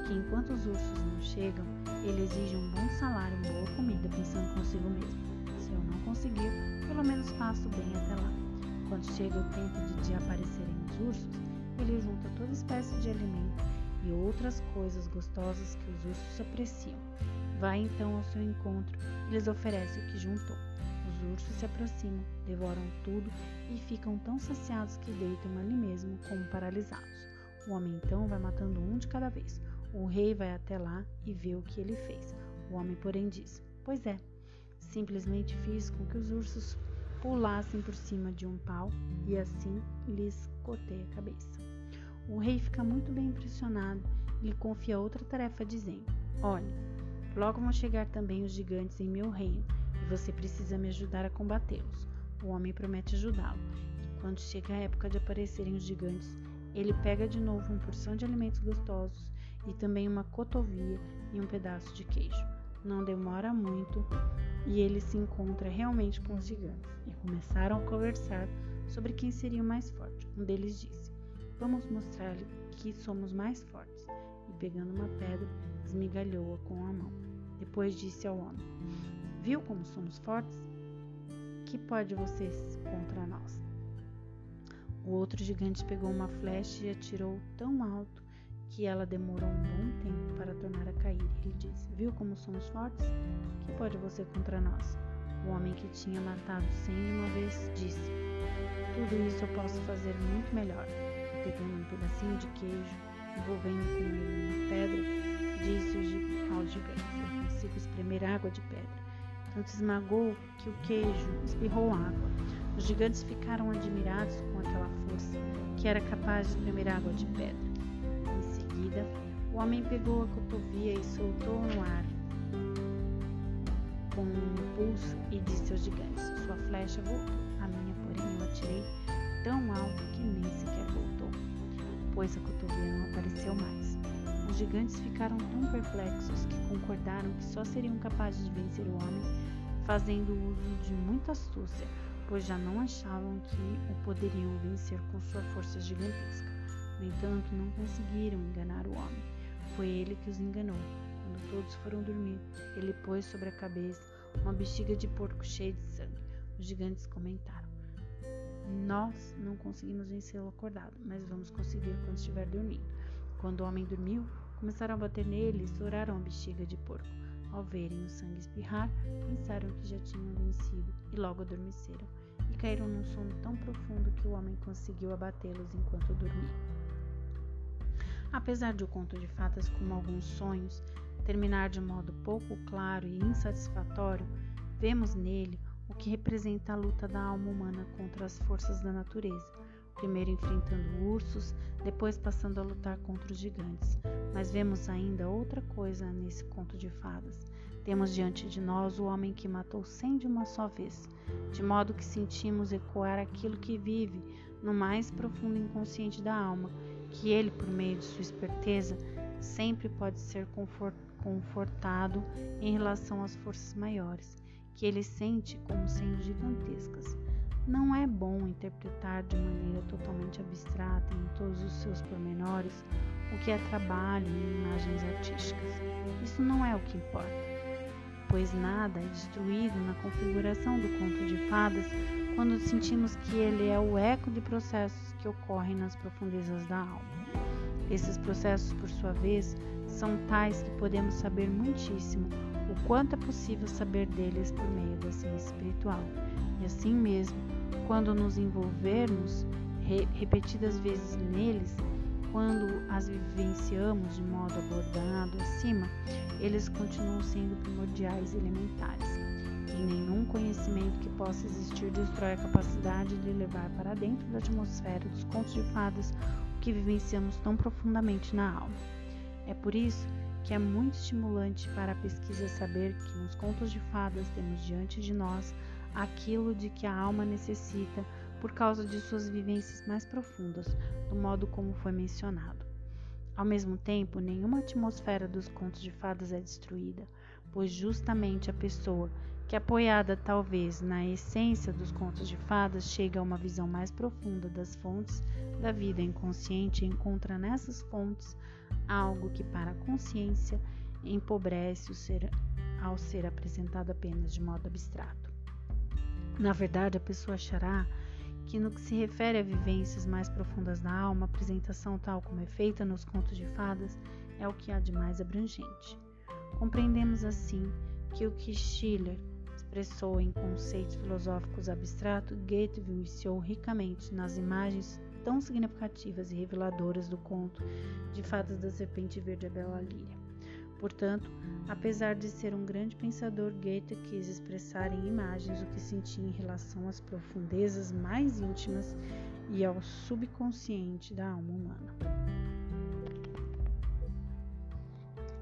que enquanto os ursos não chegam, ele exige um bom salário, uma boa comida, pensando consigo mesmo. Se eu não conseguir, pelo menos faço bem até lá. Quando chega o tempo de, de aparecerem os ursos, ele junta toda espécie de alimento e outras coisas gostosas que os ursos apreciam. Vai então ao seu encontro e lhes oferece o que juntou. Os ursos se aproximam, devoram tudo e ficam tão saciados que deitam ali mesmo, como paralisados. O homem então vai matando um de cada vez. O rei vai até lá e vê o que ele fez. O homem, porém, diz: Pois é, simplesmente fiz com que os ursos pulassem por cima de um pau e assim lhes cortei a cabeça. O rei fica muito bem impressionado e lhe confia outra tarefa, dizendo: Olhe, logo vão chegar também os gigantes em meu reino você precisa me ajudar a combatê-los. O homem promete ajudá-lo. E quando chega a época de aparecerem os gigantes, ele pega de novo uma porção de alimentos gostosos e também uma cotovia e um pedaço de queijo. Não demora muito e ele se encontra realmente com os gigantes e começaram a conversar sobre quem seria o mais forte. Um deles disse: Vamos mostrar-lhe que somos mais fortes. E pegando uma pedra, esmigalhou-a com a mão. Depois disse ao homem: Viu como somos fortes? Que pode vocês contra nós? O outro gigante pegou uma flecha e atirou tão alto que ela demorou um bom tempo para tornar a cair. Ele disse: Viu como somos fortes? Que pode você contra nós? O homem que tinha matado cem de uma vez disse: Tudo isso eu posso fazer muito melhor. E pegando um pedacinho de queijo, envolvendo com ele uma pedra, disse ao gigante: Eu consigo espremer água de pedra. Tanto esmagou que o queijo espirrou água. Os gigantes ficaram admirados com aquela força que era capaz de espremer água de pedra seguida, o homem pegou a cotovia e soltou no ar com um pulso e disse aos gigantes: Sua flecha voltou. A minha, porém, eu atirei tão alto que nem sequer voltou, pois a cotovia não apareceu mais. Os gigantes ficaram tão perplexos que concordaram que só seriam capazes de vencer o homem fazendo uso de muita astúcia, pois já não achavam que o poderiam vencer com sua força gigantesca. No entanto, não conseguiram enganar o homem. Foi ele que os enganou. Quando todos foram dormir, ele pôs sobre a cabeça uma bexiga de porco cheia de sangue. Os gigantes comentaram: Nós não conseguimos vencê-lo acordado, mas vamos conseguir quando estiver dormindo. Quando o homem dormiu, começaram a bater nele e estouraram a bexiga de porco. Ao verem o sangue espirrar, pensaram que já tinham vencido e logo adormeceram e caíram num sono tão profundo que o homem conseguiu abatê-los enquanto dormia. Apesar de o conto de fadas, como alguns sonhos, terminar de modo pouco claro e insatisfatório, vemos nele o que representa a luta da alma humana contra as forças da natureza, primeiro enfrentando ursos, depois passando a lutar contra os gigantes. Mas vemos ainda outra coisa nesse conto de fadas. Temos diante de nós o homem que matou cem de uma só vez, de modo que sentimos ecoar aquilo que vive no mais profundo inconsciente da alma que ele, por meio de sua esperteza, sempre pode ser confortado em relação às forças maiores, que ele sente como sendo gigantescas. Não é bom interpretar de maneira totalmente abstrata em todos os seus pormenores o que é trabalho em imagens artísticas. Isso não é o que importa, pois nada é destruído na configuração do conto de fadas quando sentimos que ele é o eco de processos que ocorrem nas profundezas da alma. Esses processos, por sua vez, são tais que podemos saber muitíssimo o quanto é possível saber deles por meio da ciência espiritual. E assim mesmo, quando nos envolvermos re repetidas vezes neles, quando as vivenciamos de modo abordado acima, eles continuam sendo primordiais e elementares e nenhum conhecimento que possa existir destrói a capacidade de levar para dentro da atmosfera dos contos de fadas o que vivenciamos tão profundamente na alma. É por isso que é muito estimulante para a pesquisa saber que nos contos de fadas temos diante de nós aquilo de que a alma necessita por causa de suas vivências mais profundas, do modo como foi mencionado. Ao mesmo tempo, nenhuma atmosfera dos contos de fadas é destruída, pois justamente a pessoa que, apoiada talvez na essência dos contos de fadas, chega a uma visão mais profunda das fontes da vida inconsciente e encontra nessas fontes algo que, para a consciência, empobrece o ser, ao ser apresentado apenas de modo abstrato. Na verdade, a pessoa achará que, no que se refere a vivências mais profundas da alma, a apresentação tal como é feita nos contos de fadas é o que há de mais abrangente. Compreendemos assim que o que Schiller expressou em conceitos filosóficos abstratos, Goethe viciou ricamente nas imagens tão significativas e reveladoras do conto de fadas da serpente verde e bela líria. Portanto, apesar de ser um grande pensador, Goethe quis expressar em imagens o que sentia em relação às profundezas mais íntimas e ao subconsciente da alma humana.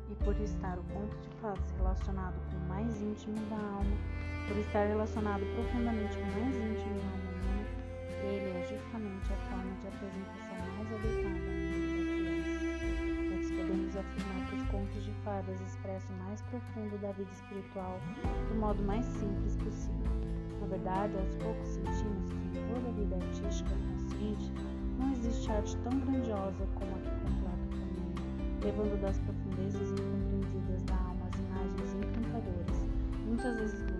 E por estar o conto de fadas relacionado com o mais íntimo da alma, por estar relacionado profundamente com o mais íntimo da alma humana, ele é justamente a forma de apresentação mais adequada da criança. Todos podemos afirmar contos de fadas expressam o mais profundo da vida espiritual do modo mais simples possível. Na verdade, aos poucos sentimos que em toda a vida artística consciente não existe arte tão grandiosa como a que completa o caminho, levando das profundezas incompreendidas da alma as imagens encantadoras, muitas vezes